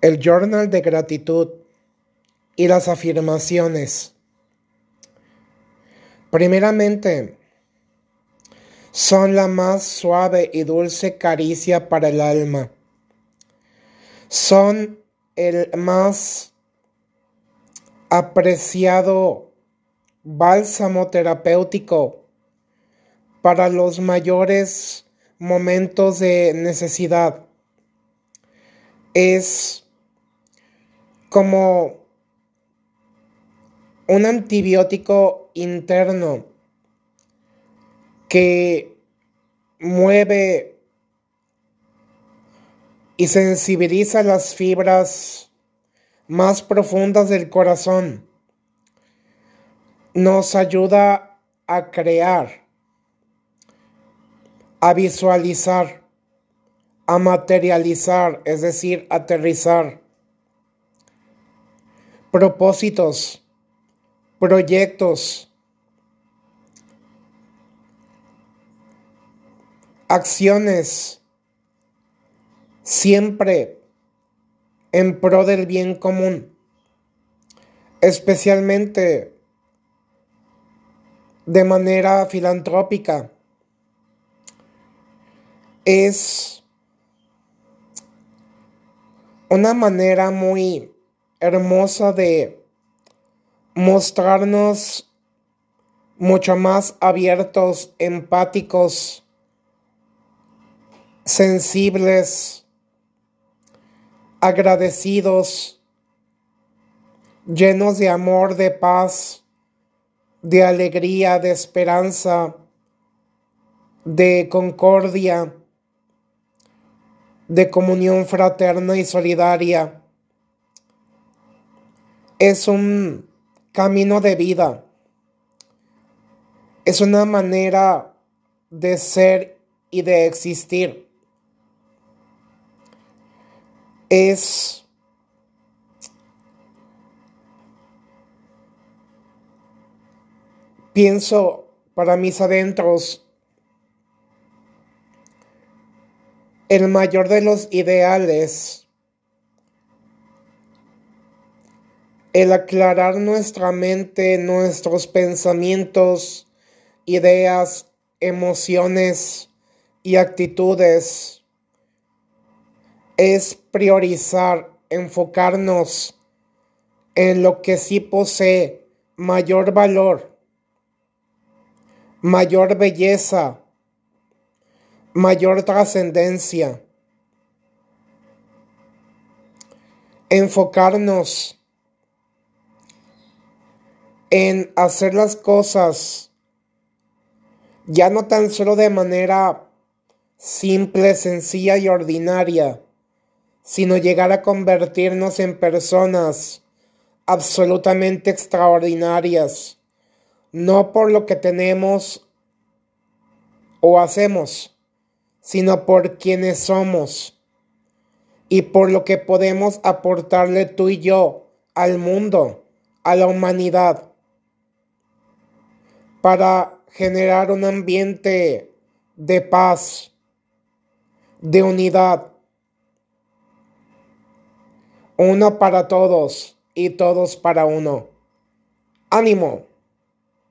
el journal de gratitud y las afirmaciones. Primeramente, son la más suave y dulce caricia para el alma. Son el más apreciado bálsamo terapéutico para los mayores momentos de necesidad. Es como un antibiótico interno que mueve y sensibiliza las fibras más profundas del corazón. Nos ayuda a crear, a visualizar, a materializar, es decir, aterrizar propósitos, proyectos, acciones, siempre en pro del bien común, especialmente de manera filantrópica. Es una manera muy hermosa de mostrarnos mucho más abiertos, empáticos, sensibles, agradecidos, llenos de amor, de paz, de alegría, de esperanza, de concordia, de comunión fraterna y solidaria es un camino de vida. Es una manera de ser y de existir. Es pienso para mis adentros el mayor de los ideales el aclarar nuestra mente, nuestros pensamientos, ideas, emociones y actitudes es priorizar, enfocarnos en lo que sí posee mayor valor, mayor belleza, mayor trascendencia. Enfocarnos en hacer las cosas ya no tan solo de manera simple, sencilla y ordinaria, sino llegar a convertirnos en personas absolutamente extraordinarias, no por lo que tenemos o hacemos, sino por quienes somos y por lo que podemos aportarle tú y yo al mundo, a la humanidad para generar un ambiente de paz, de unidad. Uno para todos y todos para uno. Ánimo.